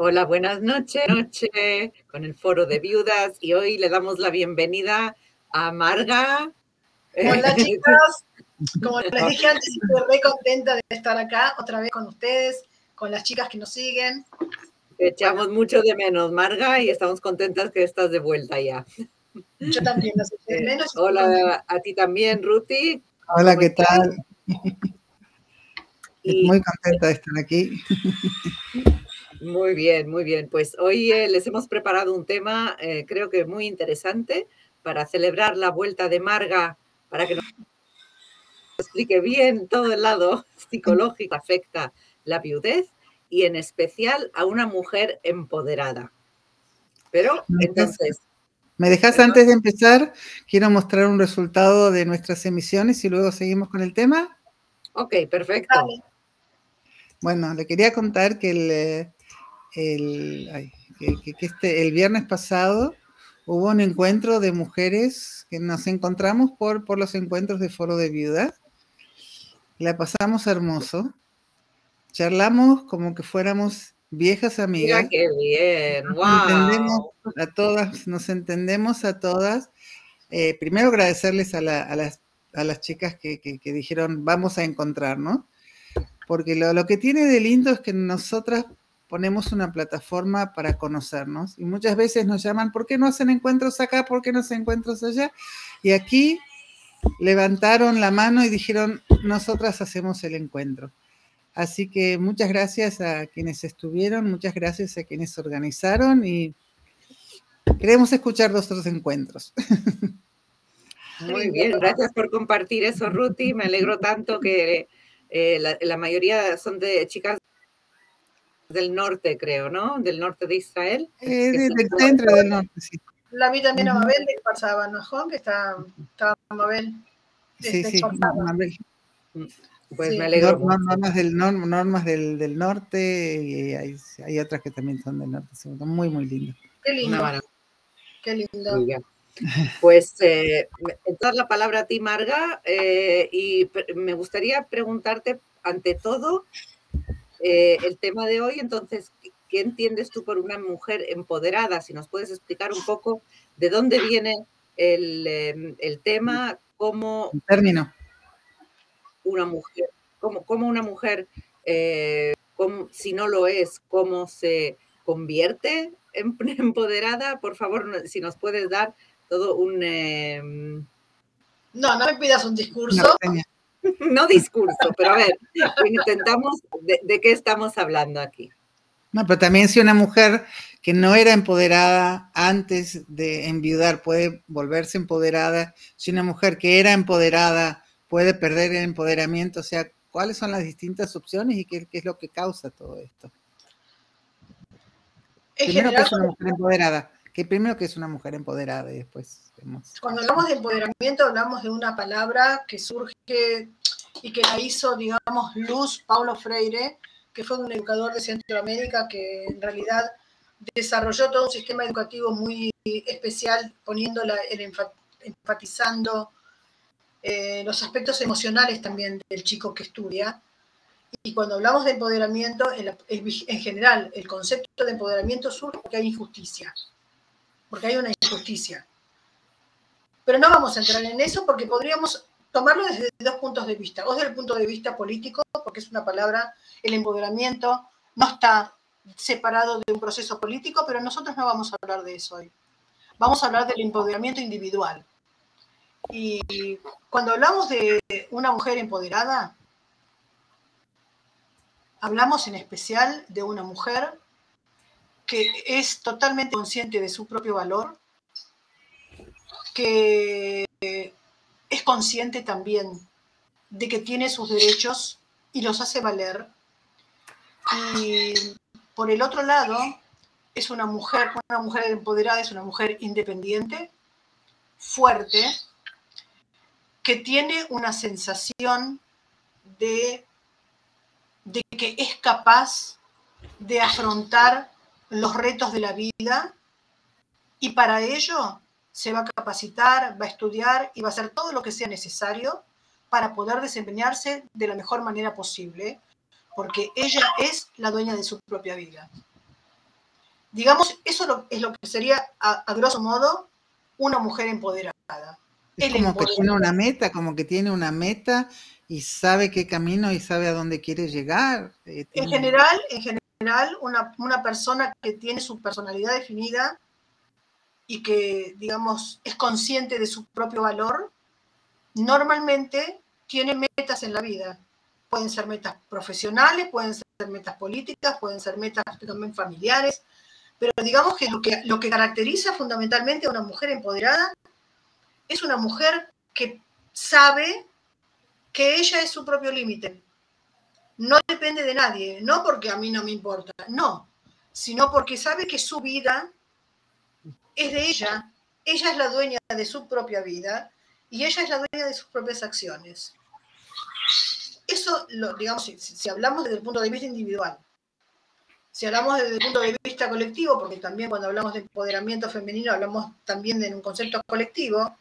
Hola, buenas noches. Noche con el foro de viudas y hoy le damos la bienvenida a Marga. Hola chicas, como les dije antes, estoy muy contenta de estar acá otra vez con ustedes, con las chicas que nos siguen. Te echamos mucho de menos, Marga, y estamos contentas que estás de vuelta ya. Yo también las eché de menos. Hola a ti también, Ruti. Hola, ¿qué tal? Muy contenta de estar aquí. Muy bien, muy bien. Pues hoy eh, les hemos preparado un tema, eh, creo que muy interesante, para celebrar la vuelta de Marga, para que nos explique bien todo el lado psicológico que afecta la viudez y en especial a una mujer empoderada. Pero entonces... ¿Me dejas antes de empezar? Quiero mostrar un resultado de nuestras emisiones y luego seguimos con el tema. Ok, perfecto. Bueno, le quería contar que el, el, que, este, el viernes pasado hubo un encuentro de mujeres que nos encontramos por, por los encuentros de Foro de Viuda. La pasamos hermoso. Charlamos como que fuéramos viejas amigas. Mira qué bien, nos Entendemos a todas, nos entendemos a todas. Eh, primero agradecerles a, las, a las, chicas que, que, dijeron vamos a encontrarnos, porque lo, lo, que tiene de lindo es que nosotras ponemos una plataforma para conocernos y muchas veces nos llaman, ¿por qué no hacen encuentros acá? ¿Por qué no hacen encuentros allá? Y aquí levantaron la mano y dijeron, nosotras hacemos el encuentro. Así que muchas gracias a quienes estuvieron, muchas gracias a quienes organizaron y queremos escuchar nuestros encuentros. Muy bien, gracias por compartir eso, Ruti. Me alegro tanto que eh, la, la, mayoría son de chicas del norte, creo, ¿no? Del norte de Israel. Eh, del centro del norte, sí. La vi también a Mabel de Parsabanojon, que está, está Mabel. Sí, sí, Mabel. Pues me alegro. Normas, del, normas del, del, norte y hay, hay, otras que también son del norte, son muy, muy lindas. Qué lindo. Qué lindo. Pues eh, entrar la palabra a ti, Marga, eh, y me gustaría preguntarte, ante todo, eh, el tema de hoy. Entonces, ¿qué entiendes tú por una mujer empoderada? Si nos puedes explicar un poco de dónde viene el, em, el tema, cómo... término. Una mujer, cómo, cómo una mujer, eh, si no lo es, cómo se convierte en empoderada. Por favor, si nos puedes dar todo un... Em, no, no me pidas un discurso. no discurso, pero a ver, intentamos de, qué estamos hablando aquí. No, pero también si una mujer que no era empoderada antes de enviudar puede volverse empoderada, si una mujer que era empoderada puede perder el empoderamiento, o sea, ¿cuáles son las distintas opciones y qué, es lo que causa todo esto? primero que es una mujer empoderada, que primero que es una mujer empoderada y después Cuando hablamos de empoderamiento hablamos de una palabra que surge y que la hizo, digamos, Luz Paulo Freire, que fue un educador de Centroamérica que en realidad desarrolló todo un sistema educativo muy especial, poniéndola, enfatizando eh, los aspectos emocionales también del chico que estudia. Y cuando hablamos de empoderamiento, en, en, general, el concepto de empoderamiento surge porque hay injusticia, porque hay una injusticia. Pero no vamos a entrar en eso porque podríamos tomarlo desde dos puntos de vista, o desde el punto de vista político, porque es una palabra, el empoderamiento no está separado de un proceso político, pero nosotros no vamos a hablar de eso hoy. Vamos a hablar del empoderamiento individual. Y cuando hablamos de una mujer empoderada, hablamos en especial de una mujer que es totalmente consciente de su propio valor, que es consciente también de que tiene sus derechos y los hace valer. Y por el otro lado, es una mujer, una mujer empoderada, es una mujer independiente, fuerte, que tiene una sensación de, de que es capaz de afrontar los retos de la vida y para ello se va a capacitar, va a estudiar y va a hacer todo lo que sea necesario para poder desempeñarse de la mejor manera posible, porque ella es la dueña de su propia vida. Digamos, eso es lo que sería, a, grosso modo, una mujer empoderada. Es como que tiene una meta, como que tiene una meta y sabe qué camino y sabe a dónde quiere llegar. Eh, en general, en general una, una, persona que tiene su personalidad definida y que, digamos, es consciente de su propio valor, normalmente tiene metas en la vida. Pueden ser metas profesionales, pueden ser metas políticas, pueden ser metas también familiares, pero digamos que lo que, lo que caracteriza fundamentalmente a una mujer empoderada es una mujer que sabe que ella es su propio límite. No depende de nadie, no porque a mí no me importa, no, sino porque sabe que su vida es de ella, ella es la dueña de su propia vida y ella es la dueña de sus propias acciones. Eso, lo, digamos, si, hablamos desde el punto de vista individual, si hablamos desde el punto de vista colectivo, porque también cuando hablamos de empoderamiento femenino hablamos también de un concepto colectivo,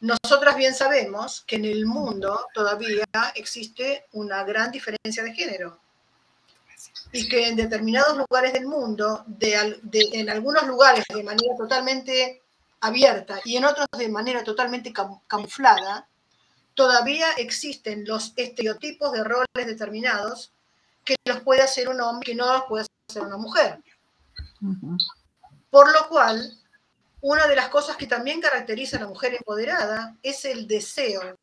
nosotras bien sabemos que en el mundo todavía existe una gran diferencia de género y que en determinados lugares del mundo, en algunos lugares de manera totalmente abierta y en otros de manera totalmente camuflada, todavía existen los estereotipos de roles determinados que los puede hacer un hombre que no los puede hacer una mujer. Por lo cual, una de las cosas que también caracteriza a la mujer empoderada es el deseo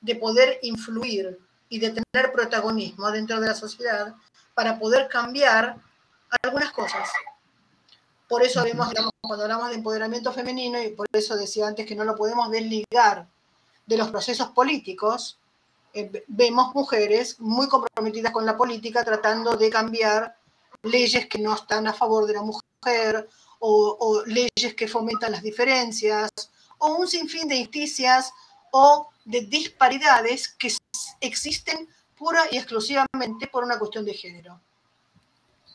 de poder influir y de tener protagonismo dentro de la sociedad para poder cambiar algunas cosas. Por eso vemos, cuando hablamos de empoderamiento femenino, y por eso decía antes que no lo podemos desligar de los procesos políticos, eh, vemos mujeres muy comprometidas con la política tratando de cambiar leyes que no están a favor de la mujer o, o leyes que fomentan las diferencias o un sinfín de injusticias o de disparidades que existen pura y exclusivamente por una cuestión de género.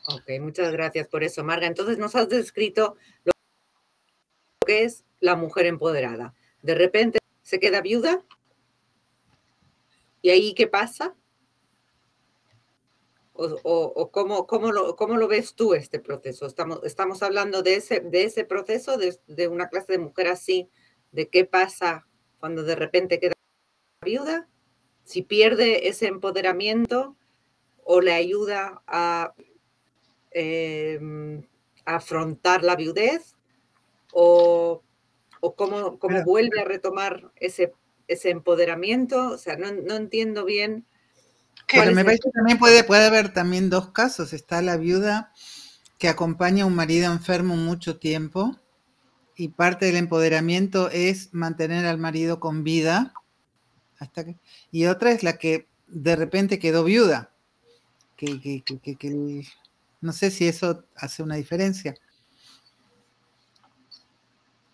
Ok, muchas gracias por eso, Marga. Entonces nos has descrito lo que es la mujer empoderada. De repente se queda viuda. ¿Y ahí qué pasa? ¿O, cómo, lo, ves tú este proceso? Estamos, estamos hablando de ese, de ese proceso, de, de una clase de mujer así, de qué pasa cuando de repente queda viuda, si pierde ese empoderamiento o le ayuda a Em, afrontar la viudez o, o cómo, cómo vuelve a retomar ese, ese empoderamiento. O sea, no, no entiendo bien. Pero me parece que también puede, puede haber también dos casos. Está la viuda que acompaña a un marido enfermo mucho tiempo y parte del empoderamiento es mantener al marido con vida. Y otra es la que de repente quedó viuda, que, que, que, que no sé si eso hace una diferencia.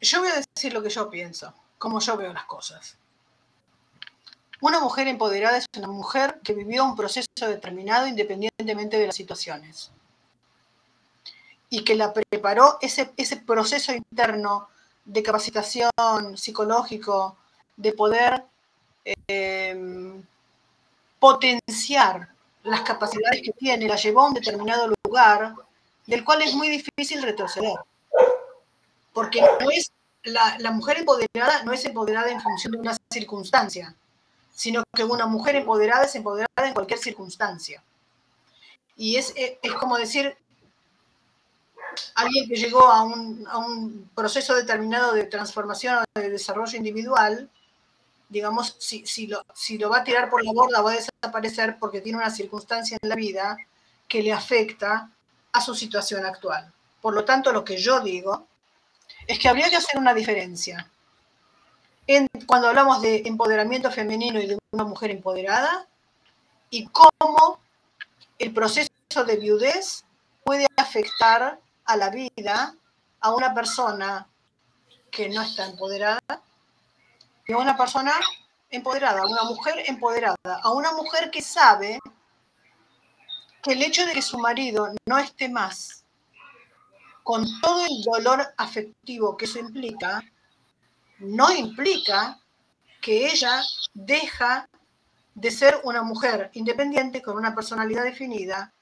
Yo voy a decir lo que yo pienso, como yo veo las cosas. Una mujer empoderada es una mujer que vivió un proceso determinado independientemente de las situaciones. Y que la preparó ese, ese proceso interno de capacitación psicológico, de poder eh, potenciar las capacidades que tiene, la llevó a un determinado lugar del cual es muy difícil retroceder. Porque no es, la, mujer empoderada no es empoderada en función de una circunstancia, sino que una mujer empoderada es empoderada en cualquier circunstancia. Y es, es como decir, alguien que llegó a un, a un, proceso determinado de transformación o de desarrollo individual, digamos, si, si, lo, si lo va a tirar por la borda va a desaparecer porque tiene una circunstancia en la vida que le afecta a su situación actual. Por lo tanto, lo que yo digo es que habría que hacer una diferencia en, cuando hablamos de empoderamiento femenino y de una mujer empoderada y cómo el proceso de viudez puede afectar a la vida a una persona que no está empoderada y a una persona empoderada, a una mujer empoderada, a una mujer que sabe que el hecho de que su marido no esté más, con todo el dolor afectivo que eso implica, no implica que ella deja de ser una mujer independiente, con una personalidad definida,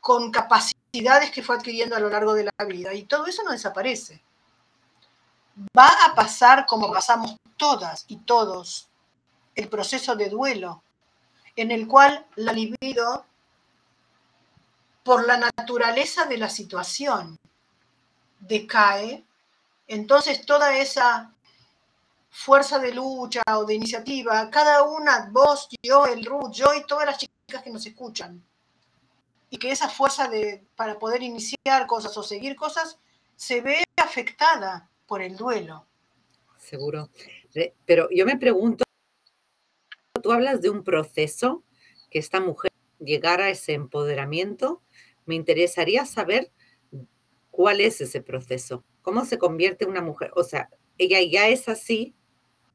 con capacidad capacidades que fue adquiriendo a lo largo de la vida. Y todo eso no desaparece. Va a pasar como pasamos todas y todos, el proceso de duelo, en el cual la libido, por la naturaleza de la situación, decae, entonces toda esa fuerza de lucha o de iniciativa, cada una, vos, yo, el Ruth, yo y todas las chicas que nos escuchan, y que esa fuerza de, para poder iniciar cosas o seguir cosas se ve afectada por el duelo. Seguro. Pero yo me pregunto, tú hablas de un proceso que esta mujer llegara a ese empoderamiento. Me interesaría saber cuál es ese proceso. ¿Cómo se convierte una mujer? O sea, ella ya es así,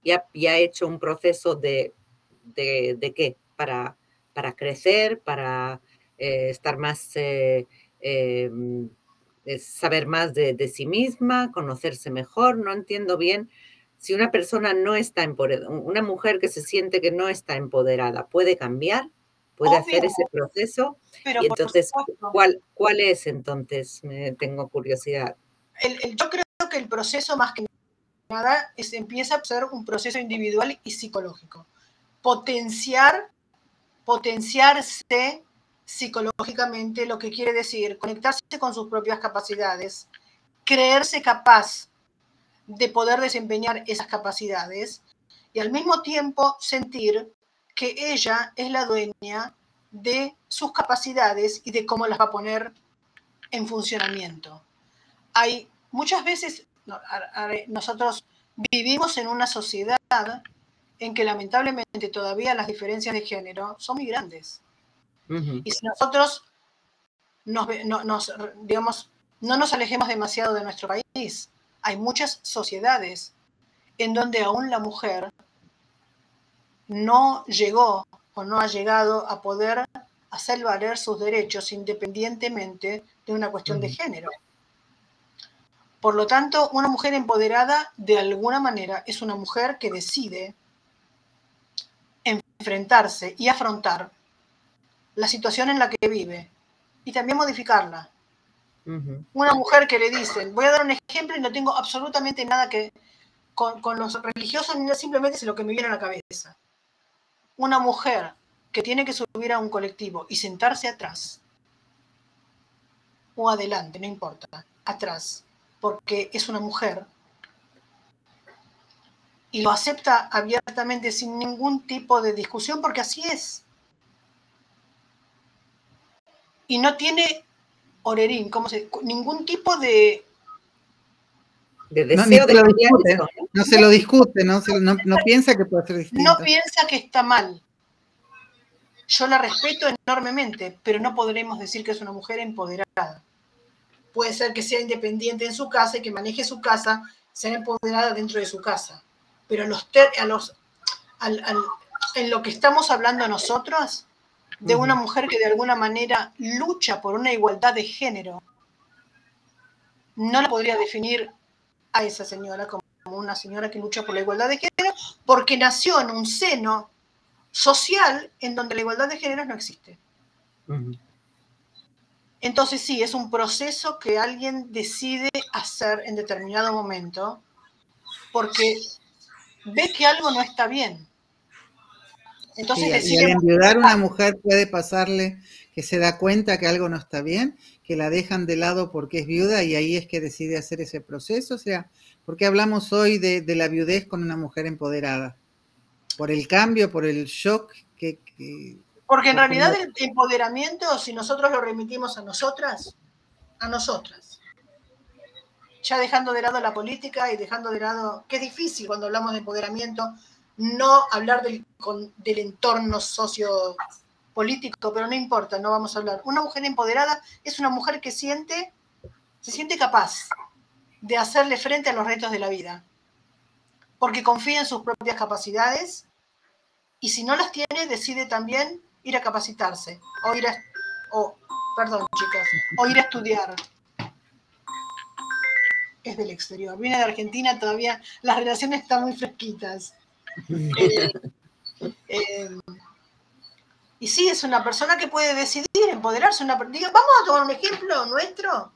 ya, ya ha hecho un proceso de, de, qué? Para, para crecer, para eh, estar más, eh, saber más de, sí misma, conocerse mejor. No entiendo bien si una persona no está empoderada, una mujer que se siente que no está empoderada, puede cambiar, puede hacer ese proceso. y entonces, ¿cuál, ¿cuál es entonces? Me tengo curiosidad. yo creo que el proceso más que nada es, empieza a ser un proceso individual y psicológico. Potenciar, potenciarse psicológicamente, lo que quiere decir conectarse con sus propias capacidades, creerse capaz de poder desempeñar esas capacidades y al mismo tiempo sentir que ella es la dueña de sus capacidades y de cómo las va a poner en funcionamiento. Hay muchas veces, nosotros vivimos en una sociedad en que lamentablemente todavía las diferencias de género son muy grandes. Y si nosotros nos, digamos, no nos alejemos demasiado de nuestro país, hay muchas sociedades en donde aún la mujer no llegó o no ha llegado a poder hacer valer sus derechos independientemente de una cuestión de género. Por lo tanto, una mujer empoderada de alguna manera es una mujer que decide enfrentarse y afrontar la situación en la que vive y también modificarla. Una mujer que le dicen, voy a dar un ejemplo y no tengo absolutamente nada que con, los religiosos, ni simplemente es lo que me viene a la cabeza. Una mujer que tiene que subir a un colectivo y sentarse atrás, o adelante, no importa, atrás, porque es una mujer, y lo acepta abiertamente sin ningún tipo de discusión, porque así es y no tiene orerín, ¿cómo se ningún tipo de de deseo no, de no, se lo discute, no, no, piensa que puede ser distinto. No piensa que está mal. Yo la respeto enormemente, pero no podremos decir que es una mujer empoderada. Puede ser que sea independiente en su casa y que maneje su casa, sea empoderada dentro de su casa. Pero los, a los, en lo que estamos hablando nosotros, de una mujer que de alguna manera lucha por una igualdad de género, no la podría definir a esa señora como una señora que lucha por la igualdad de género, porque nació en un seno social en donde la igualdad de género no existe. Entonces sí, es un proceso que alguien decide hacer en determinado momento porque ve que algo no está bien. Entonces, y, al enviudar una mujer puede pasarle que se da cuenta que algo no está bien, que la dejan de lado porque es viuda y ahí es que decide hacer ese proceso. O sea, ¿por qué hablamos hoy de, la viudez con una mujer empoderada? ¿Por el cambio, por el shock que... porque en realidad el empoderamiento, si nosotros lo remitimos a nosotras, a nosotras, ya dejando de lado la política y dejando de lado, que es difícil cuando hablamos de empoderamiento, no hablar del, del entorno sociopolítico, pero no importa, no vamos a hablar. Una mujer empoderada es una mujer que siente, se siente capaz de hacerle frente a los retos de la vida, porque confía en sus propias capacidades y si no las tiene, decide también ir a capacitarse o ir a, o, perdón chicas, o ir a estudiar. Es del exterior. Viene de Argentina, todavía las relaciones están muy fresquitas. Eh, Y sí, es una persona que puede decidir, empoderarse. Una, diga, vamos a tomar un ejemplo nuestro.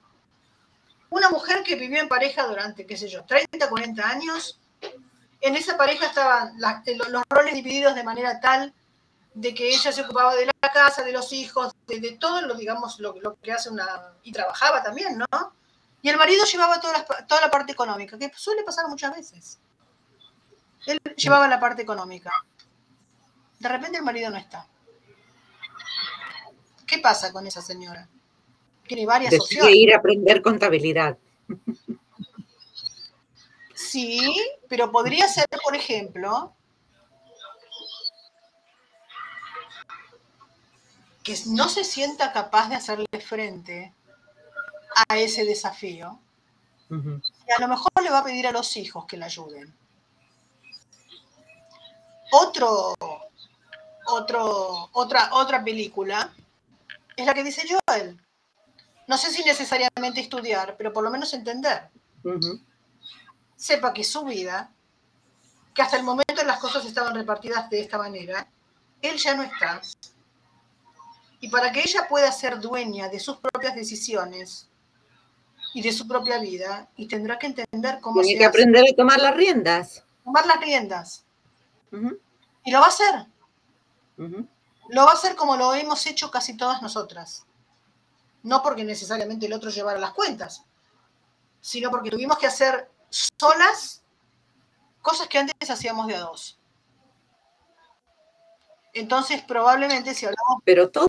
Una mujer que vivió en pareja durante, qué sé yo, 30, 40 años. En esa pareja estaban los roles divididos de manera tal de que ella se ocupaba de la casa, de los hijos, de, todo lo, digamos, lo, que hace una... y trabajaba también, ¿no? Y el marido llevaba toda la, toda la parte económica, que suele pasar muchas veces. Él llevaba la parte económica. De repente el marido no está. ¿Qué pasa con esa señora? Tiene varias Decide opciones. ir a aprender contabilidad. Sí, pero podría ser, por ejemplo, que no se sienta capaz de hacerle frente a ese desafío. Y a lo mejor le va a pedir a los hijos que le ayuden. Otro, otro, otra, otra película es la que dice Joel. No sé si necesariamente estudiar, pero por lo menos entender. Sepa que su vida, que hasta el momento las cosas estaban repartidas de esta manera, él ya no está. Y para que ella pueda ser dueña de sus propias decisiones y de su propia vida, y tendrá que entender cómo Tiene que aprender a tomar las riendas. Tomar las riendas. Y lo va a hacer. Lo va a hacer como lo hemos hecho casi todas nosotras. No porque necesariamente el otro llevara las cuentas, sino porque tuvimos que hacer solas cosas que antes hacíamos de a dos. Entonces, probablemente si hablamos... Pero todas,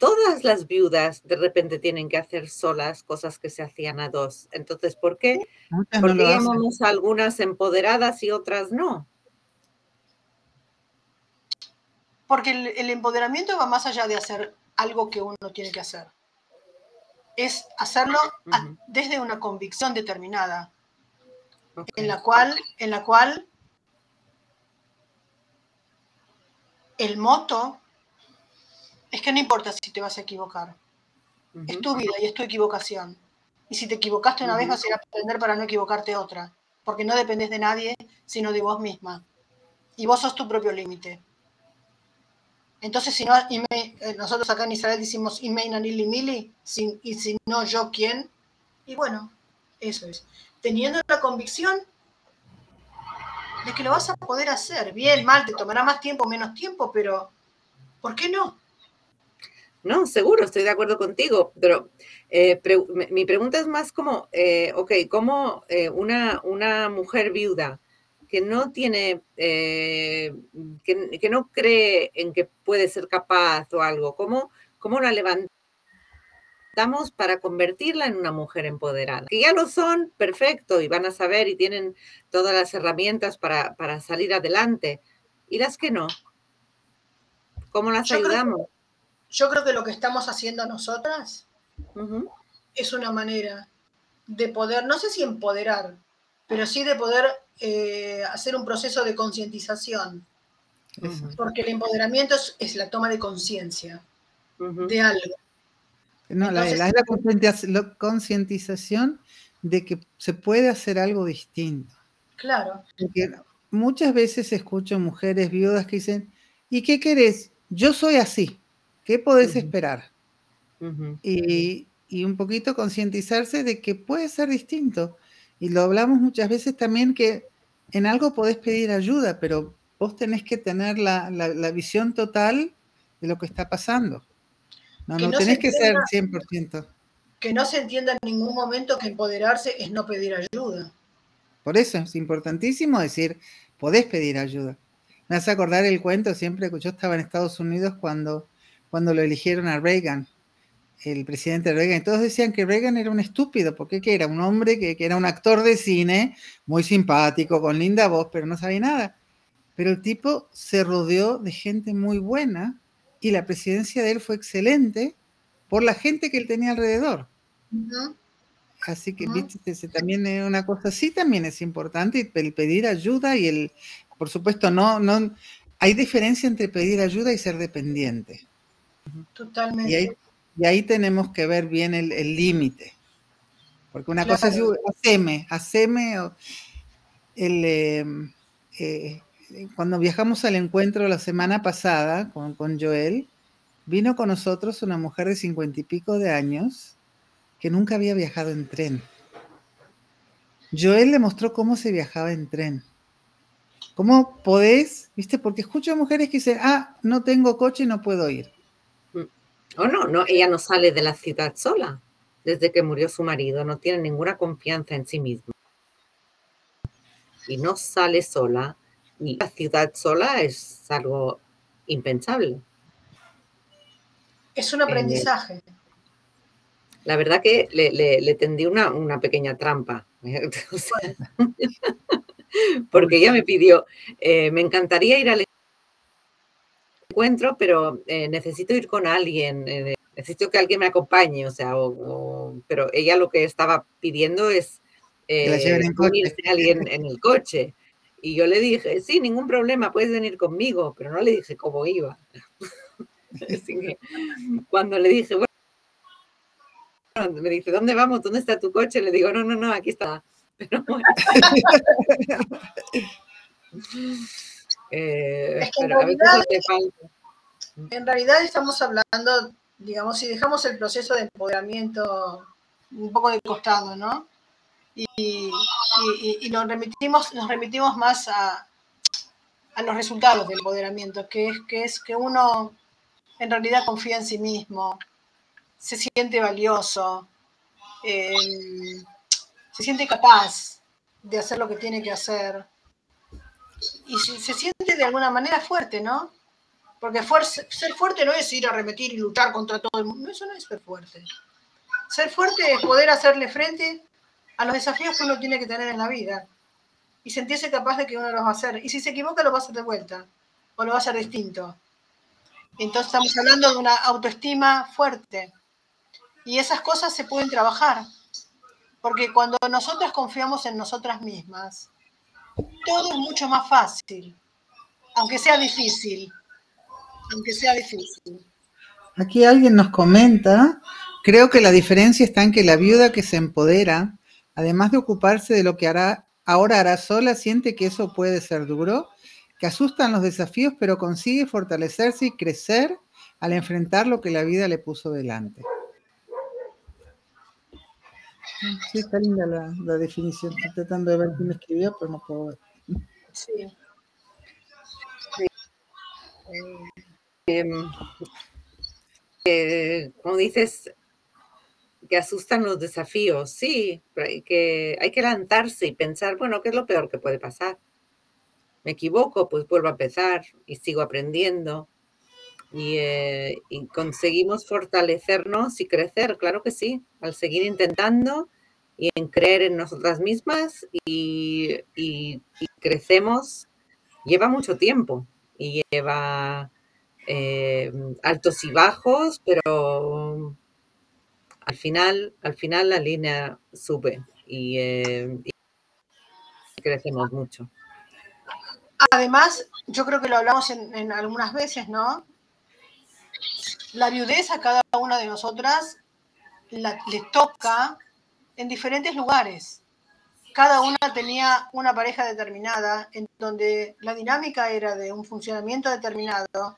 todas las viudas de repente tienen que hacer solas cosas que se hacían a dos. Entonces, ¿por qué? Porque algunas empoderadas y otras no. Porque el, empoderamiento va más allá de hacer algo que uno tiene que hacer. Es hacerlo desde una convicción determinada, en, la cual, en la cual el moto es que no importa si te vas a equivocar. Es tu vida y es tu equivocación. Y si te equivocaste una vez, vas a ir a aprender para no equivocarte otra. Porque no dependes de nadie, sino de vos misma. Y vos sos tu propio límite. Entonces, si no, eh, nosotros acá en Israel decimos Imeina Nili Mili, y si no yo, ¿quién? Y bueno, eso es. Teniendo la convicción de que lo vas a poder hacer. Bien, mal, te tomará más tiempo, menos tiempo, pero ¿por qué no? No, seguro, estoy de acuerdo contigo, pero eh, mi pregunta es más como, eh, ok, ¿cómo una, una mujer viuda que no tiene, eh, que, no cree en que puede ser capaz o algo, ¿cómo, cómo la levantamos para convertirla en una mujer empoderada? Que ya lo son, perfecto, y van a saber y tienen todas las herramientas para, salir adelante. ¿Y las que no? ¿Cómo las ayudamos? yo creo que lo que estamos haciendo nosotras es una manera de poder, no sé si empoderar, pero sí de poder eh, hacer un proceso de concientización. Porque el empoderamiento es, la toma de conciencia de algo. No, la, la, la concientización de que se puede hacer algo distinto. Claro. Porque muchas veces escucho mujeres viudas que dicen, ¿y qué querés? Yo soy así, ¿qué podés esperar? y, y, un poquito concientizarse de que puede ser distinto. Y lo hablamos muchas veces también que en algo podés pedir ayuda, pero vos tenés que tener la, visión total de lo que está pasando. No, no, tenés que ser 100%. Que no se entienda en ningún momento que empoderarse es no pedir ayuda. Por eso es importantísimo decir, podés pedir ayuda. Me hace acordar el cuento siempre que yo estaba en Estados Unidos cuando, cuando lo eligieron a Reagan el presidente Reagan, y todos decían que Reagan era un estúpido, porque que era un hombre que, era un actor de cine, muy simpático, con linda voz, pero no sabía nada. Pero el tipo se rodeó de gente muy buena y la presidencia de él fue excelente por la gente que él tenía alrededor. Así que, viste, también es una cosa así también es importante, el pedir ayuda y el, por supuesto, no, no, hay diferencia entre pedir ayuda y ser dependiente. Totalmente. Y ahí tenemos que ver bien el límite. Porque una cosa es haceme, haceme, el, em, eh, cuando viajamos al encuentro la semana pasada con, con Joel, vino con nosotros una mujer de cincuenta y pico de años que nunca había viajado en tren. Joel le mostró cómo se viajaba en tren. ¿Cómo podés? ¿Viste? Porque escucho a mujeres que dicen, ah, no tengo coche y no puedo ir. O no, no, ella no sale de la ciudad sola. Desde que murió su marido, no tiene ninguna confianza en sí misma. Y no sale sola. Y la ciudad sola es algo impensable. Es un aprendizaje. La verdad que le, le, le tendí una, una, pequeña trampa. O sea, porque ella me pidió, eh, me encantaría ir al encuentro, pero eh, necesito ir con alguien, eh, necesito que alguien me acompañe, o sea, o, o, pero ella lo que estaba pidiendo es eh, unirse a alguien en el coche. Y yo le dije, sí, ningún problema, puedes venir conmigo, pero no le dije cómo iba. Así que cuando le dije, bueno, me dice, ¿dónde vamos? ¿Dónde está tu coche? Le digo, no, no, no, aquí está. Pero bueno. eh, es que en, realidad, en realidad estamos hablando, digamos, si dejamos el proceso de empoderamiento un poco de costado, ¿no? Y, y, y, nos, remitimos, nos remitimos más a, a, los resultados del empoderamiento, que es, que es que uno en realidad confía en sí mismo, se siente valioso, eh, se siente capaz de hacer lo que tiene que hacer y se siente de alguna manera fuerte, ¿no? Porque ser fuerte no es ir a arremetir y luchar contra todo el mundo, eso no es ser fuerte. Ser fuerte es poder hacerle frente a los desafíos que uno tiene que tener en la vida y sentirse capaz de que uno los va a hacer. Y si se equivoca, lo va a hacer de vuelta o lo va a hacer distinto. Entonces estamos hablando de una autoestima fuerte. Y esas cosas se pueden trabajar. Porque cuando nosotras confiamos en nosotras mismas, todo es mucho más fácil. Aunque sea difícil. Aunque sea difícil. Aquí alguien nos comenta, creo que la diferencia está en que la viuda que se empodera, además de ocuparse de lo que hará, ahora hará sola, siente que eso puede ser duro, que asustan los desafíos, pero consigue fortalecerse y crecer al enfrentar lo que la vida le puso delante. Sí, está linda la, la definición. Estoy tratando de ver quién escribió, pero no puedo ver. Sí. sí. Eh, eh, como dices, que asustan los desafíos, sí, pero hay que, hay que lanzarse y pensar, bueno, ¿qué es lo peor que puede pasar? Me equivoco, pues vuelvo a empezar y sigo aprendiendo. Y, eh, y, conseguimos fortalecernos y crecer, claro que sí, al seguir intentando y en creer en nosotras mismas y crecemos, lleva mucho tiempo y lleva eh, altos y bajos, pero al final, al final la línea sube y, eh, y crecemos mucho. Además, yo creo que lo hablamos en, en, algunas veces, ¿no? La viudez a cada una de nosotras la, le toca en diferentes lugares. Cada una tenía una pareja determinada, en donde la dinámica era de un funcionamiento determinado,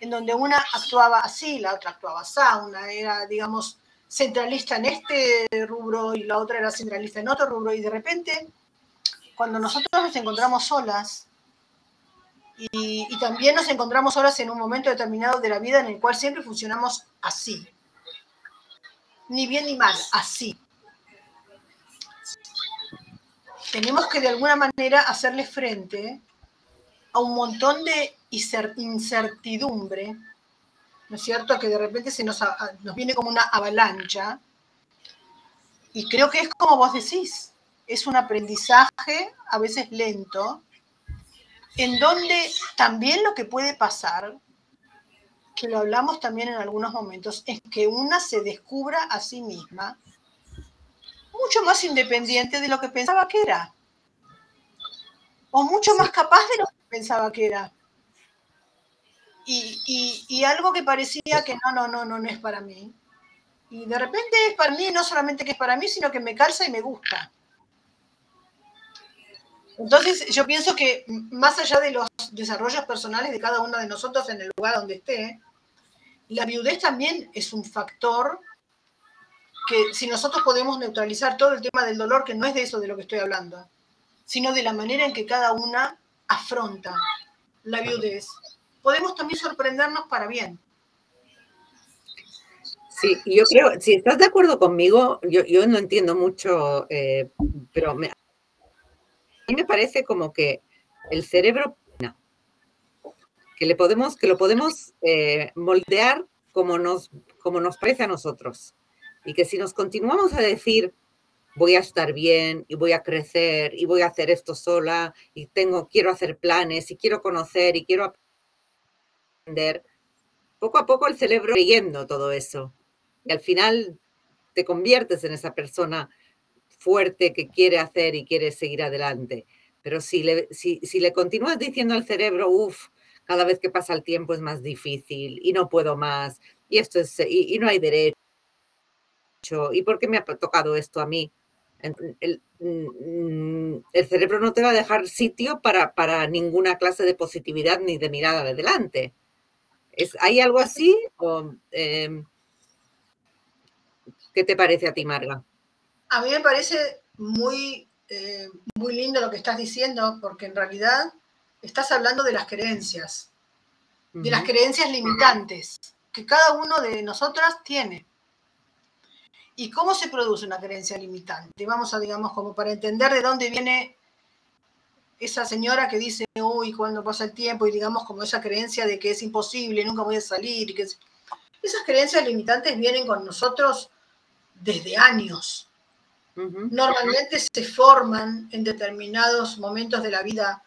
en donde una actuaba así, la otra actuaba así, una era, digamos, centralista en este rubro y la otra era centralista en otro rubro, y de repente, cuando nosotros nos encontramos solas, y, también nos encontramos solas en un momento determinado de la vida en el cual siempre funcionamos así. Ni bien ni mal, así. Tenemos que de alguna manera hacerle frente a un montón de incertidumbre, ¿no es cierto? Que de repente se nos, nos viene como una avalancha. Y creo que es como vos decís, es un aprendizaje a veces lento, en donde también lo que puede pasar, que lo hablamos también en algunos momentos, es que una se descubra a sí misma mucho más independiente de lo que pensaba que era. O mucho más capaz de lo que pensaba que era. Y, y, y, algo que parecía que no, no, no, no, no es para mí. Y de repente es para mí, no solamente que es para mí, sino que me calza y me gusta. Entonces, yo pienso que más allá de los los desarrollos personales de cada uno de nosotros en el lugar donde esté, la viudez también es un factor que si nosotros podemos neutralizar todo el tema del dolor, que no es de eso de lo que estoy hablando, sino de la manera en que cada una afronta la viudez, podemos también sorprendernos para bien. Sí, yo creo, si estás de acuerdo conmigo, yo, yo no entiendo mucho, eh, pero me, mí me parece como que el cerebro, que, le podemos, que lo podemos eh, moldear como nos, como nos parece a nosotros. Y que si nos continuamos a decir, voy a estar bien y voy a crecer y voy a hacer esto sola y tengo, quiero hacer planes y quiero conocer y quiero aprender, poco a poco el cerebro creyendo todo eso. Y al final te conviertes en esa persona fuerte que quiere hacer y quiere seguir adelante. Pero si le, si, si le continúas diciendo al cerebro, uff, cada vez que pasa el tiempo es más difícil y no puedo más, y esto es, y, no hay derecho, y por qué me ha tocado esto a mí. El, mm, el, cerebro no te va a dejar sitio para, para, ninguna clase de positividad ni de mirada adelante. ¿Es, ¿Hay algo así? O, eh, ¿Qué te parece a ti, Marga? A mí me parece muy, eh, muy lindo lo que estás diciendo, porque en realidad estás hablando de las creencias, uh -huh. de las creencias limitantes que cada uno de nosotras tiene. ¿Y cómo se produce una creencia limitante? Vamos a, digamos, como para entender de dónde viene esa señora que dice, uy, cuando pasa el tiempo, y digamos como esa creencia de que es imposible, nunca voy a salir. Y que... Esas creencias limitantes vienen con nosotros desde años. Uh -huh. Normalmente se forman en determinados momentos de la vida,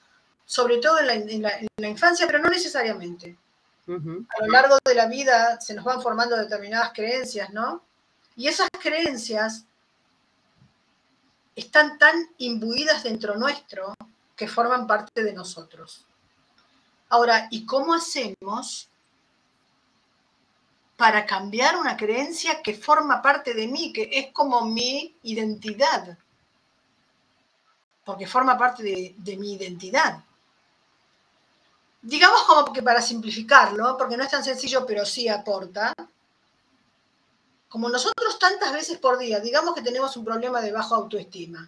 sobre todo en la, en la, en la infancia, pero no necesariamente. Uh -huh. A lo largo de la vida se nos van formando determinadas creencias, ¿no? Y esas creencias están tan imbuidas dentro nuestro que forman parte de nosotros. Ahora, ¿y cómo hacemos para cambiar una creencia que forma parte de mí, que es como mi identidad? Porque forma parte de, mi identidad. Digamos como que para simplificarlo, porque no es tan sencillo, pero sí aporta, como nosotros tantas veces por día, digamos que tenemos un problema de baja autoestima,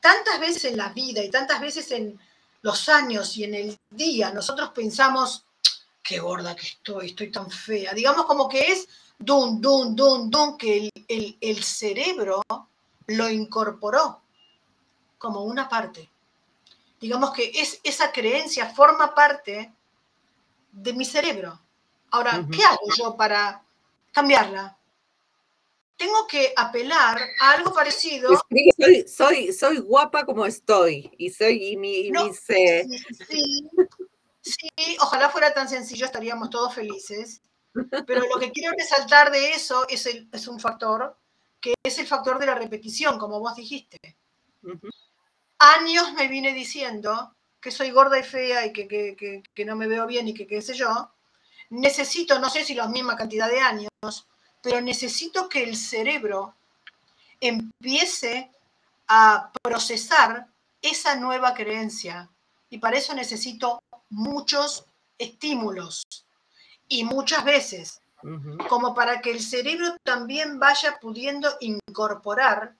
tantas veces en la vida y tantas veces en los años y en el día, nosotros pensamos, qué gorda que estoy, estoy tan fea. Digamos como que es dun, dun, dun, dun, que el, el, el cerebro lo incorporó como una parte. Digamos que es, esa creencia forma parte de mi cerebro. Ahora, uh -huh. ¿qué hago yo para cambiarla? tengo que apelar a algo parecido. Soy, soy, soy guapa como estoy y soy y mi, y no, sí, sí, ojalá fuera tan sencillo, estaríamos todos felices. Pero lo que quiero resaltar de eso es, el, es un factor que es el factor de la repetición, como vos dijiste. Uh -huh. Años me vine diciendo que soy gorda y fea y que, que, que, que no me veo bien y que qué sé yo. Necesito, no sé si la misma cantidad de años, pero necesito que el cerebro empiece a procesar esa nueva creencia. Y para eso necesito muchos estímulos y muchas veces, uh -huh. como para que el cerebro también vaya pudiendo incorporar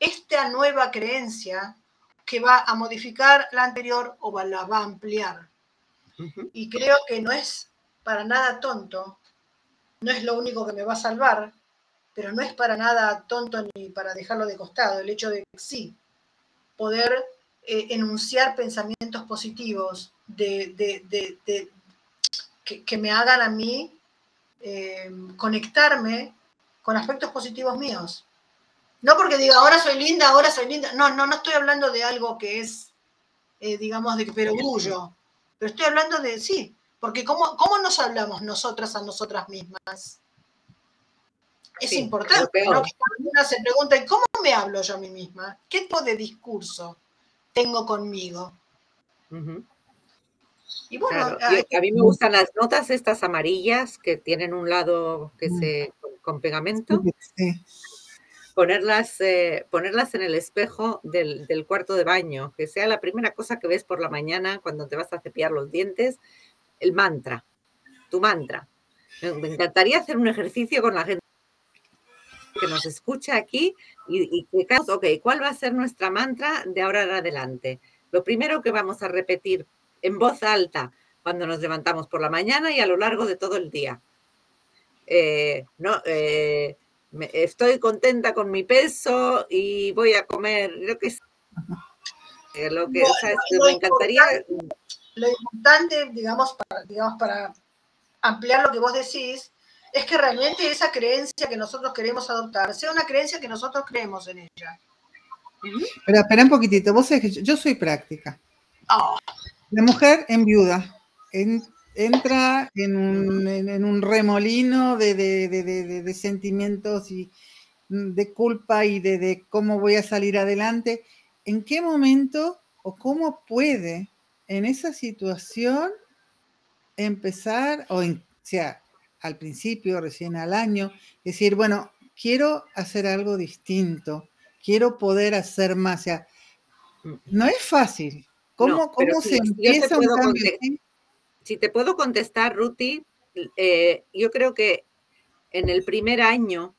esta nueva creencia que va a modificar la anterior o la va a ampliar. Uh -huh. Y creo que no es para nada tonto no es lo único que me va a salvar, pero no es para nada tonto ni para dejarlo de costado. El hecho de sí, poder eh, enunciar pensamientos positivos de, de, de, de que, que, me hagan a mí eh, conectarme con aspectos positivos míos. No porque diga, ahora soy linda, ahora soy linda. No, no, no estoy hablando de algo que es, eh, digamos, de perogullo. Pero estoy hablando de, sí, porque ¿cómo, ¿cómo, nos hablamos nosotras a nosotras mismas? Es sí, importante, ¿no? Que una se pregunta, ¿cómo me hablo yo a mí misma? ¿Qué tipo de discurso tengo conmigo? Uh -huh. Y bueno, claro. a, a mí me gustan las notas estas amarillas que tienen un lado que se con, con pegamento. Sí. ponerlas, eh, ponerlas en el espejo del, del, cuarto de baño, que sea la primera cosa que ves por la mañana cuando te vas a cepillar los dientes, el mantra, tu mantra. Me encantaría hacer un ejercicio con la gente que nos escucha aquí y, y que, ok, ¿cuál va a ser nuestra mantra de ahora en adelante? Lo primero que vamos a repetir en voz alta cuando nos levantamos por la mañana y a lo largo de todo el día. Eh, no, eh, me, estoy contenta con mi peso y voy a comer lo que eh, lo que, Bueno, lo me encantaría Lo importante, digamos para, digamos, para ampliar lo que vos decís, es que realmente esa creencia que nosotros queremos adoptar sea una creencia que nosotros creemos en ella. Pero espera un poquitito, vos sabés que yo, soy práctica. Oh, La mujer en viuda en- entra en un, en- en un remolino de, de- de- de- de- de sentimientos y de culpa y de, de cómo voy a salir adelante. ¿En qué momento o cómo puede en esa situación empezar, o en, sea al principio, recién al año, decir, bueno, quiero hacer algo distinto, quiero poder hacer más? O sea, no es fácil. ¿Cómo, No, cómo sí, se empieza un cambio si te puedo contestar, Ruti, eh, yo creo que en el primer año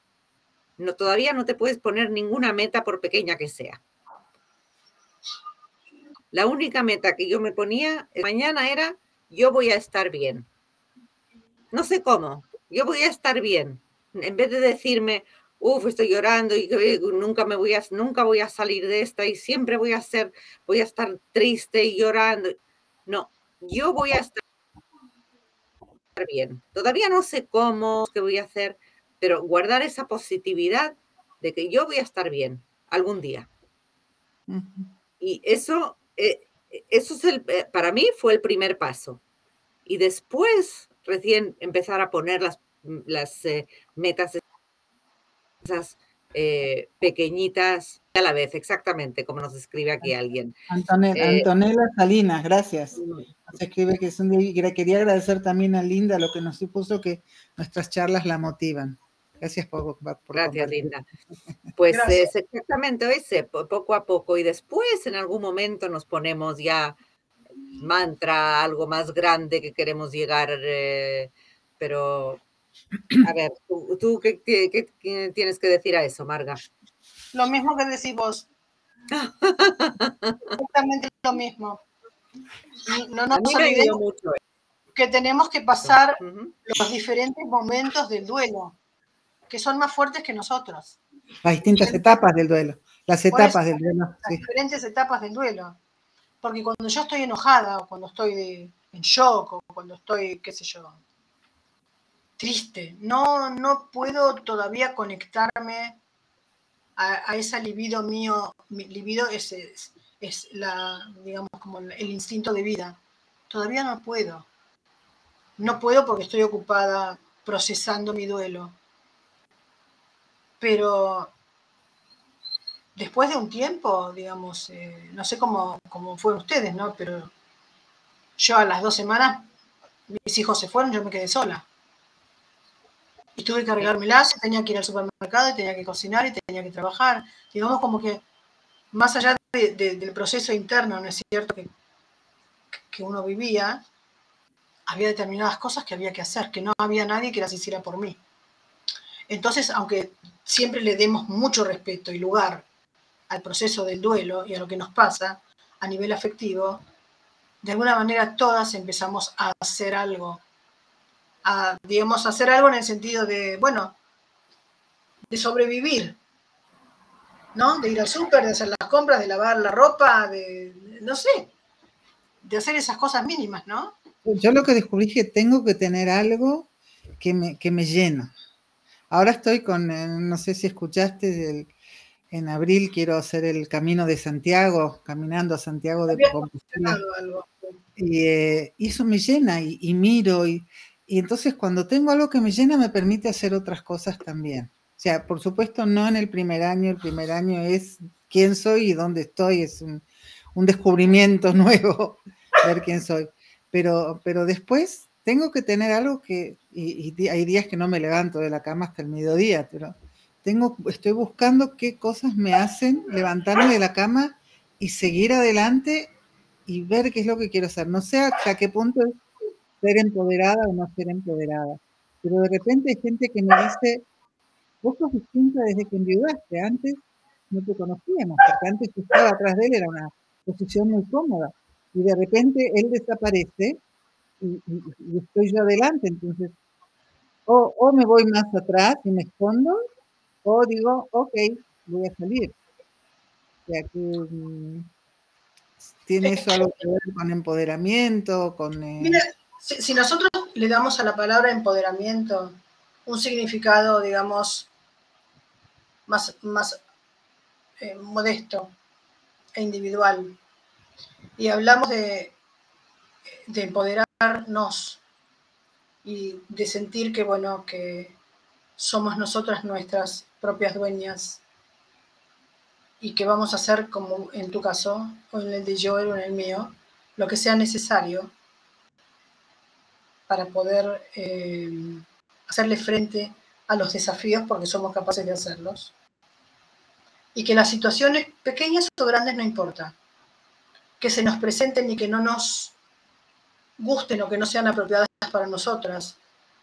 no, todavía no te puedes poner ninguna meta por pequeña que sea. La única meta que yo me ponía mañana era yo voy a estar bien. No sé cómo, yo voy a estar bien. En vez de decirme, uff, estoy llorando y nunca me voy a, nunca voy a salir de esta y siempre voy a ser, voy a estar triste y llorando. No, yo voy a estar bien. Todavía no sé cómo, qué voy a hacer, pero guardar esa positividad de que yo voy a estar bien algún día. Y eso, eh, eso es el, eh, para mí fue el primer paso. Y después recién empezar a poner las, las eh, metas, esas eh, pequeñitas a la vez, exactamente como nos escribe aquí alguien. Antone- Eh, Antonella Salinas, gracias. Nos escribe que es un día, quería agradecer también a Linda lo que nos supuso que nuestras charlas la motivan. Gracias por, por Gracias, compartir. Linda. Pues Gracias. es exactamente ese, po- poco a poco. Y después en algún momento nos ponemos ya mantra, algo más grande que queremos llegar. eh, pero, a ver, ¿tú, tú qué, qué- tienes que decir a eso, Marga? lo mismo que decís vos. Exactamente lo mismo. No A nos mí me ayudó olvidemos mucho. que tenemos que pasar los diferentes momentos del duelo, que son más fuertes que nosotros. Las distintas etapas del duelo. Las etapas eso, del duelo. las sí. diferentes etapas del duelo. Porque cuando yo estoy enojada, o cuando estoy en shock, o cuando estoy, qué sé yo, triste, no, no puedo todavía conectarme a, a esa libido mío. Mi libido es la, digamos, como el instinto de vida. Todavía no puedo. No puedo porque estoy ocupada procesando mi duelo. Pero después de un tiempo, digamos, eh, no sé cómo, cómo fueron ustedes, ¿no? Pero yo a las dos semanas, mis hijos se fueron, yo me quedé sola. Y tuve que arreglármelas, tenía que ir al supermercado, y tenía que cocinar y tenía que trabajar. Digamos como que más allá de- de- del proceso interno, ¿no es cierto? Que, que uno vivía, había determinadas cosas que había que hacer, que no había nadie que las hiciera por mí. Entonces, aunque siempre le demos mucho respeto y lugar al proceso del duelo y a lo que nos pasa a nivel afectivo, de alguna manera todas empezamos a hacer algo, a, digamos, hacer algo en el sentido de, bueno, de sobrevivir, ¿no? De ir al súper, de hacer las compras, de lavar la ropa, de, no sé, de hacer esas cosas mínimas, ¿no? Yo lo que descubrí es que tengo que tener algo que me, que me llena. Ahora estoy con, eh, no sé si escuchaste, del- en abril quiero hacer el camino de Santiago, caminando a Santiago de Compostela. Y, eh, y eso me llena y, y miro y, y entonces cuando tengo algo que me llena me permite hacer otras cosas también. O sea, por supuesto no en el primer año, el primer año es quién soy y dónde estoy, es un, un descubrimiento nuevo, ver quién soy. Pero, pero después tengo que tener algo que, y, hay días que no me levanto de la cama hasta el mediodía, pero tengo, estoy buscando qué cosas me hacen levantarme de la cama y seguir adelante y ver qué es lo que quiero hacer. No sé hasta qué punto es ser empoderada o no ser empoderada, pero de repente hay gente que me dice, vos sos distinta desde que enviudaste, antes no te conocíamos, porque antes estaba atrás de él, era una posición muy cómoda, y de repente él desaparece y, estoy yo adelante, entonces o, o, me voy más atrás y me escondo, o digo, ok, voy a salir. Que mm, tiene eso algo que ver con empoderamiento, con... Eh, Mira, si, nosotros le damos a la palabra empoderamiento un significado, digamos, más, más eh, modesto e individual, y hablamos de, de empoderarnos y de sentir que, bueno, que somos nosotras nuestras propias dueñas y que vamos a hacer, como en tu caso, o en el de Joel o en el mío, lo que sea necesario para poder eh, hacerle frente a los desafíos porque somos capaces de hacerlos. Y que las situaciones pequeñas o grandes no importa, que se nos presenten y que no nos gusten o que no sean apropiadas para nosotras,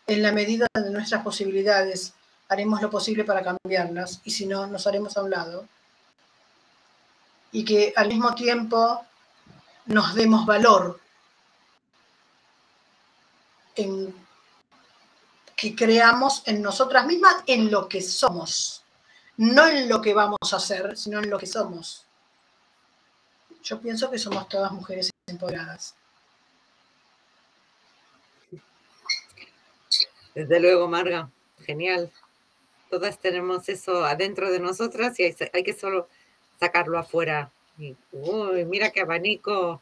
en la medida de nuestras posibilidades, haremos lo posible para cambiarlas y si no, nos haremos a un lado. Y que al mismo tiempo nos demos valor en que creamos en nosotras mismas en lo que somos, no en lo que vamos a hacer, sino en lo que somos. Yo pienso que somos todas mujeres empoderadas. Desde luego, Marga, genial. Todas tenemos eso adentro de nosotras y hay, que solo sacarlo afuera. uy, mira qué abanico.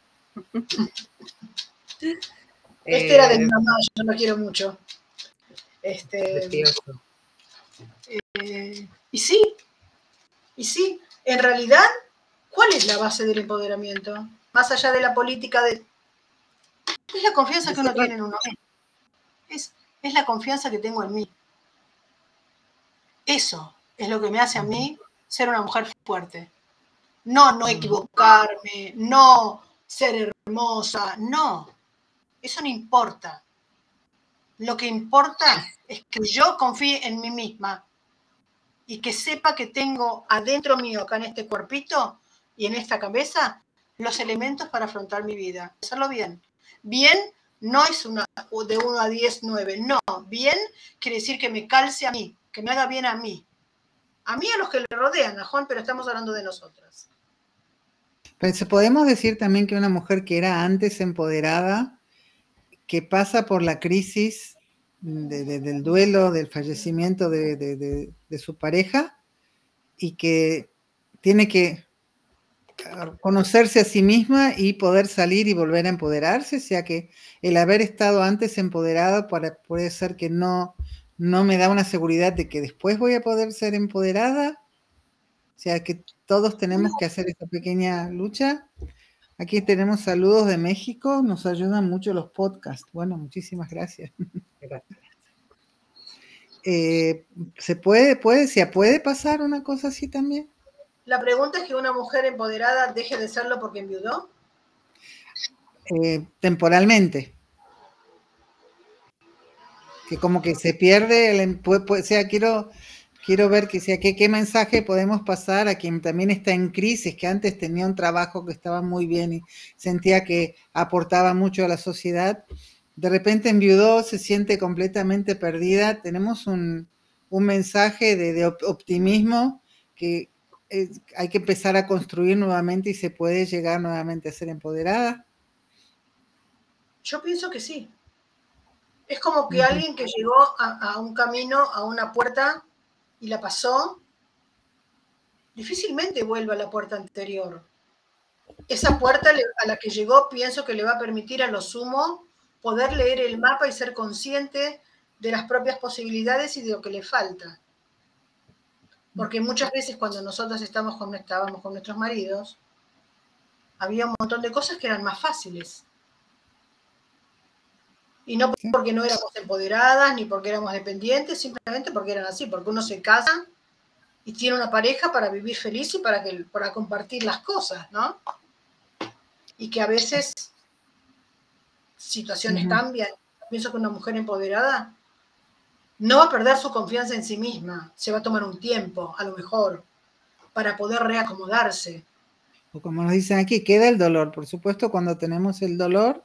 Este era de mi mamá, yo lo quiero mucho. Este, eh, y sí, y sí, en realidad, ¿cuál es la base del empoderamiento? Más allá de la política de... Es la confianza que uno tiene en uno Es, es la confianza que tengo en mí. Eso es lo que me hace a mí ser una mujer fuerte. No no equivocarme, no ser hermosa, no. Eso no importa. Lo que importa es que yo confíe en mí misma y que sepa que tengo adentro mío, acá en este cuerpito y en esta cabeza, los elementos para afrontar mi vida. Hacerlo bien. Bien no es una de 1 a 10, 9. No, bien quiere decir que me calce a mí, que me haga bien a mí. A mí a los que le rodean, a Juan, pero estamos hablando de nosotras. Pues podemos decir también que una mujer que era antes empoderada, que pasa por la crisis del duelo, del fallecimiento de su pareja, y que tiene que conocerse a sí misma y poder salir y volver a empoderarse, o sea que el haber estado antes empoderado puede ser que no, no me da una seguridad de que después voy a poder ser empoderada, o sea que todos tenemos que hacer esta pequeña lucha. Aquí tenemos saludos de México, nos ayudan mucho los podcasts. Bueno, muchísimas gracias. Eh, ¿Se puede, puede, se puede pasar una cosa así también? La pregunta es que una mujer empoderada deje de serlo porque enviudó. Eh, temporalmente. Que como que se pierde, el, em, o sea, quiero, quiero ver que sea, ¿qué, mensaje podemos pasar a quien también está en crisis, que antes tenía un trabajo que estaba muy bien y sentía que aportaba mucho a la sociedad. De repente enviudó, se siente completamente perdida. Tenemos un, mensaje de optimismo que, hay que empezar a construir nuevamente y se puede llegar nuevamente a ser empoderada? Yo pienso que sí. Es como que alguien que llegó a, un camino, a una puerta y la pasó, difícilmente vuelve a la puerta anterior. Esa puerta a la que llegó pienso que le va a permitir a lo sumo poder leer el mapa y ser consciente de las propias posibilidades y de lo que le falta. Porque muchas veces cuando nosotros estamos con, estábamos con nuestros maridos, había un montón de cosas que eran más fáciles. Y no porque no éramos empoderadas ni porque éramos dependientes, simplemente porque eran así, porque uno se casa y tiene una pareja para vivir feliz y para, que, para compartir las cosas, ¿no? Y que a veces situaciones cambian. Pienso que una mujer empoderada no va a perder su confianza en sí misma, se va a tomar un tiempo, a lo mejor, para poder reacomodarse. O como nos dicen aquí, queda el dolor, por supuesto, cuando tenemos el dolor,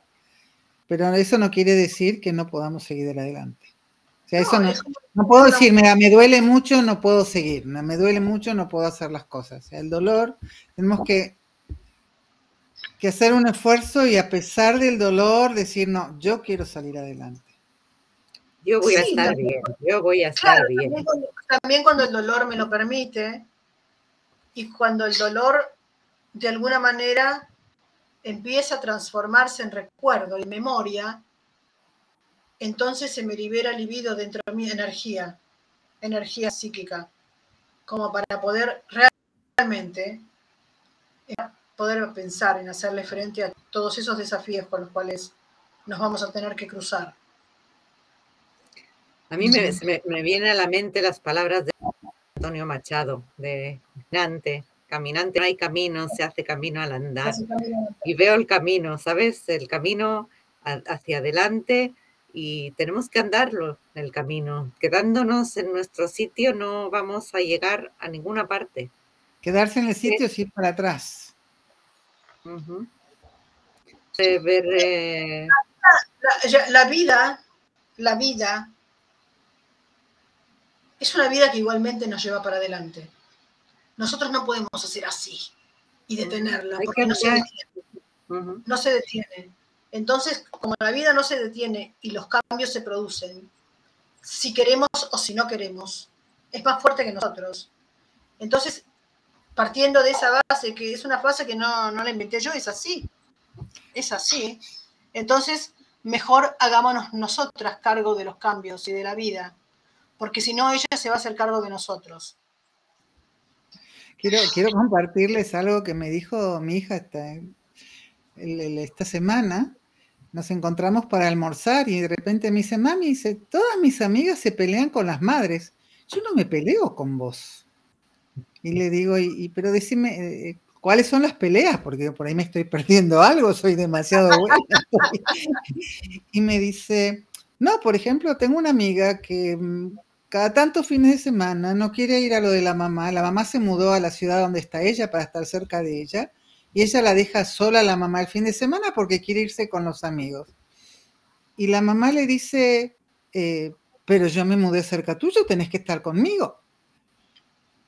pero eso no quiere decir que no podamos seguir adelante. O sea, eso no, no puedo decir, mira, me duele mucho, no puedo seguir, me duele mucho, no puedo hacer las cosas. O sea, el dolor, tenemos que, que hacer un esfuerzo y a pesar del dolor decir, no, yo quiero salir adelante. Yo voy a estar bien, yo voy a estar bien. también cuando el dolor me lo permite y cuando el dolor de alguna manera empieza a transformarse en recuerdo y memoria, entonces se me libera libido dentro de mi energía, energía psíquica, como para poder realmente eh, poder pensar en hacerle frente a todos esos desafíos con los cuales nos vamos a tener que cruzar. A mí me, me, vienen a la mente las palabras de Antonio Machado, de Dante, caminante no hay camino, se hace camino al andar. Y veo el camino, ¿sabes? El camino hacia adelante y tenemos que andarlo el camino. Quedándonos en nuestro sitio no vamos a llegar a ninguna parte. Quedarse en el sitio es ir para atrás. ver, eh, la, vida, la vida es una vida que igualmente nos lleva para adelante. Nosotros no podemos hacer así y detenerla, porque no se detiene. No se detiene. Entonces, como la vida no se detiene y los cambios se producen, si queremos o si no queremos, es más fuerte que nosotros. Entonces, partiendo de esa base, que es una fase que no, no la inventé yo, es así. Es así. Entonces, mejor hagámonos nosotras cargo de los cambios y de la vida, porque si no, ella se va a hacer cargo de nosotros. Quiero, compartirles algo que me dijo mi hija esta, esta semana nos encontramos para almorzar y de repente me dice, mami, dice, todas mis amigas se pelean con las madres. Yo no me peleo con vos. Y le digo, y, pero decime, eh, ¿cuáles son las peleas? Porque por ahí me estoy perdiendo algo, soy demasiado buena. y me dice, no, por ejemplo, tengo una amiga que mm, cada tantos fines de semana no quiere ir a lo de la mamá. La mamá se mudó a la ciudad donde está ella para estar cerca de ella y ella la deja sola a la mamá el fin de semana porque quiere irse con los amigos. Y la mamá le dice, eh, pero yo me mudé cerca tuyo, tenés que estar conmigo.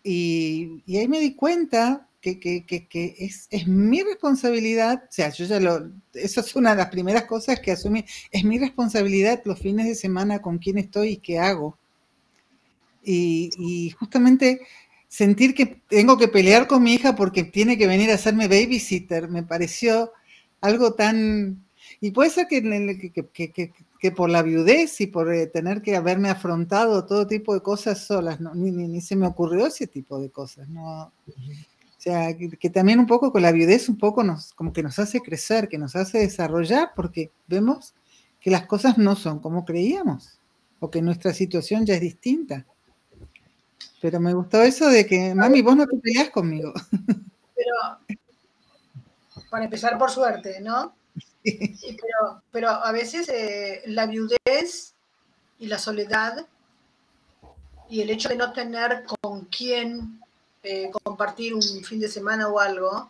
Y, ahí me di cuenta que, es, es, mi responsabilidad, o sea, yo ya lo, eso es una de las primeras cosas que asumí, es mi responsabilidad los fines de semana con quién estoy y qué hago. Y, justamente sentir que tengo que pelear con mi hija porque tiene que venir a hacerme babysitter, me pareció algo tan... Y puede ser que, que, por la viudez y por eh, tener que haberme afrontado todo tipo de cosas solas, ¿no? ni, ni, se me ocurrió ese tipo de cosas. ¿no? O sea, que, también un poco con la viudez, un poco nos, como que nos hace crecer, que nos hace desarrollar, porque vemos que las cosas no son como creíamos, o que nuestra situación ya es distinta. Pero me gustó eso de que, mami, vos no te peleas conmigo. Pero, para empezar por suerte, ¿no? pero, pero, a veces eh, la viudez y la soledad y el hecho de no tener con quién eh, compartir un fin de semana o algo,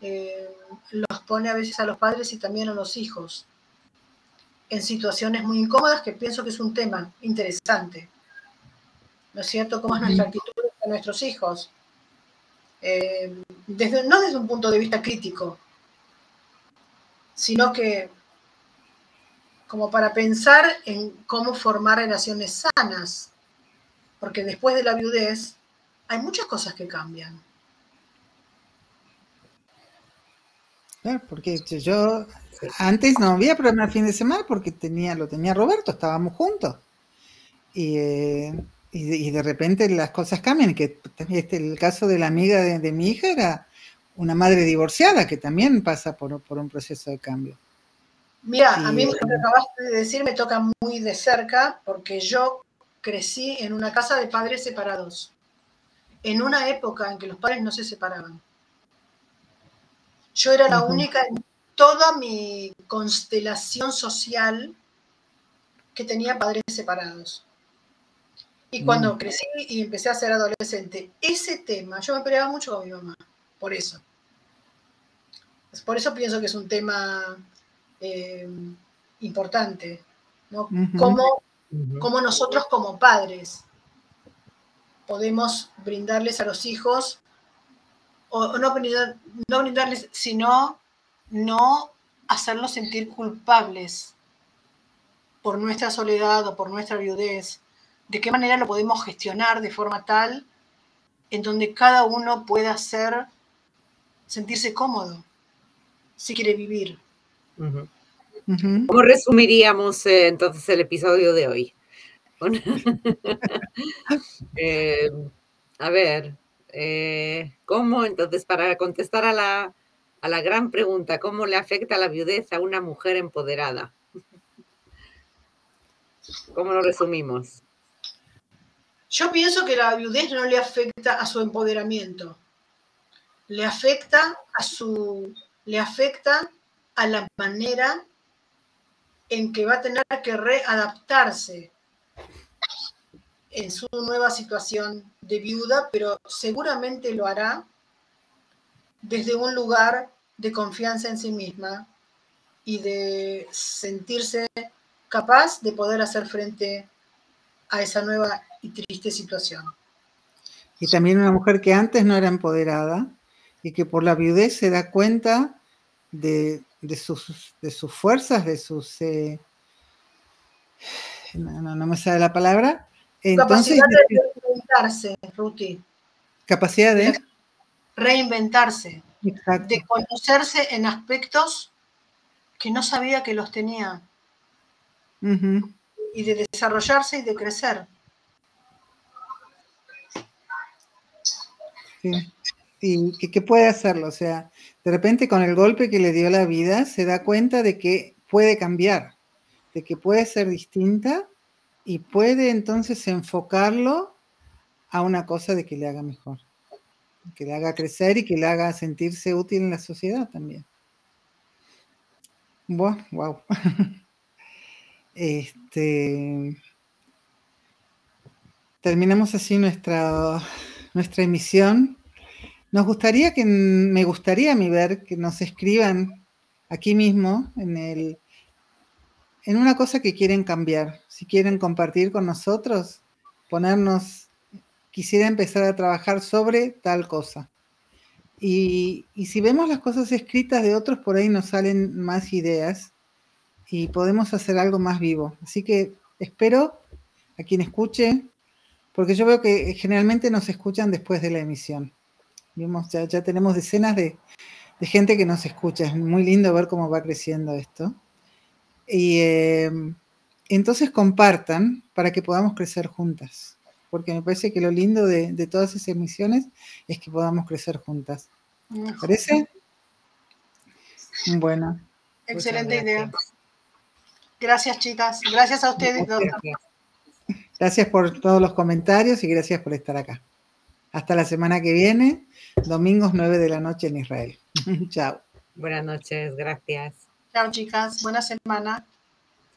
eh, los pone a veces a los padres y también a los hijos en situaciones muy incómodas que pienso que es un tema interesante. ¿No es cierto? ¿Cómo es nuestra actitud con nuestros hijos? Eh, desde, no desde un punto de vista crítico, sino que como para pensar en cómo formar relaciones sanas, porque después de la viudez hay muchas cosas que cambian. Claro, porque yo antes no había problema el fin de semana porque tenía, lo tenía Roberto, estábamos juntos. Y eh, y de, repente las cosas cambian, que este, el caso de la amiga de, mi hija era una madre divorciada que también pasa por, un proceso de cambio. Mira, a mí lo que acabaste de decir me toca muy de cerca porque yo crecí en una casa de padres separados. en una época en que los padres no se separaban. Yo era la única en toda mi constelación social que tenía padres separados. Y cuando mm. crecí y empecé a ser adolescente, ese tema, yo me peleaba mucho con mi mamá, por eso. Por eso pienso que es un tema eh, importante, ¿no? Cómo nosotros como padres podemos brindarles a los hijos, o, no, no brindarles, sino no hacerlos sentir culpables por nuestra soledad o por nuestra viudez, de qué manera lo podemos gestionar de forma tal en donde cada uno pueda ser, sentirse cómodo, si quiere vivir. ¿Cómo resumiríamos eh, entonces el episodio de hoy? Eh, a ver, eh, ¿cómo entonces, para contestar a la, a la gran pregunta, ¿cómo le afecta la viudez a una mujer empoderada? ¿Cómo lo resumimos? Yo pienso que la viudez no le afecta a su empoderamiento, le afecta a su, le afecta a la manera en que va a tener que readaptarse en su nueva situación de viuda, pero seguramente lo hará desde un lugar de confianza en sí misma y de sentirse capaz de poder hacer frente a esa nueva y triste situación. Y también una mujer que antes no era empoderada y que por la viudez se da cuenta de, sus, de sus fuerzas, de sus... Eh, no, no, me sale la palabra. Entonces, capacidad de reinventarse, Ruti. Capacidad de... Reinventarse. De conocerse en aspectos que no sabía que los tenía. Y de desarrollarse y de crecer. Y que, puede hacerlo, o sea, de repente con el golpe que le dio la vida se da cuenta de que puede cambiar, de que puede ser distinta y puede entonces enfocarlo a una cosa de que le haga mejor, que le haga crecer y que le haga sentirse útil en la sociedad también. Wow, wow. Este, terminamos así nuestra, nuestra emisión. Nos gustaría que, me gustaría a mí ver que nos escriban aquí mismo en el, en una cosa que quieren cambiar. Si quieren compartir con nosotros, ponernos, quisiera empezar a trabajar sobre tal cosa. Y, y si vemos las cosas escritas de otros, por ahí nos salen más ideas y podemos hacer algo más vivo. Así que espero a quien escuche, porque yo veo que generalmente nos escuchan después de la emisión. Vimos, ya, ya tenemos decenas de, gente que nos escucha. Es muy lindo ver cómo va creciendo esto. Y em, entonces compartan para que podamos crecer juntas. Porque me parece que lo lindo de, de todas esas emisiones es que podamos crecer juntas. ¿Parece? Bueno. Excelente idea. Gracias, chicas. Gracias a ustedes. Gracias. por todos los comentarios y gracias por estar acá. Hasta la semana que viene, domingos 9 de la noche en Israel. Chao. Buenas noches, gracias. Chao, chicas. Buena semana.